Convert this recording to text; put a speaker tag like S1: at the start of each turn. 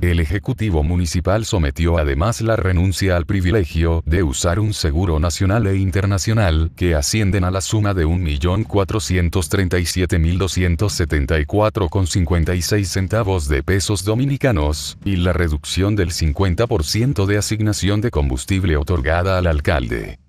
S1: El Ejecutivo Municipal sometió además la renuncia al privilegio de usar un seguro nacional e internacional que ascienden a la suma de 1.437.274,56 centavos de pesos dominicanos, y la reducción del 50% de asignación de combustible otorgada al alcalde.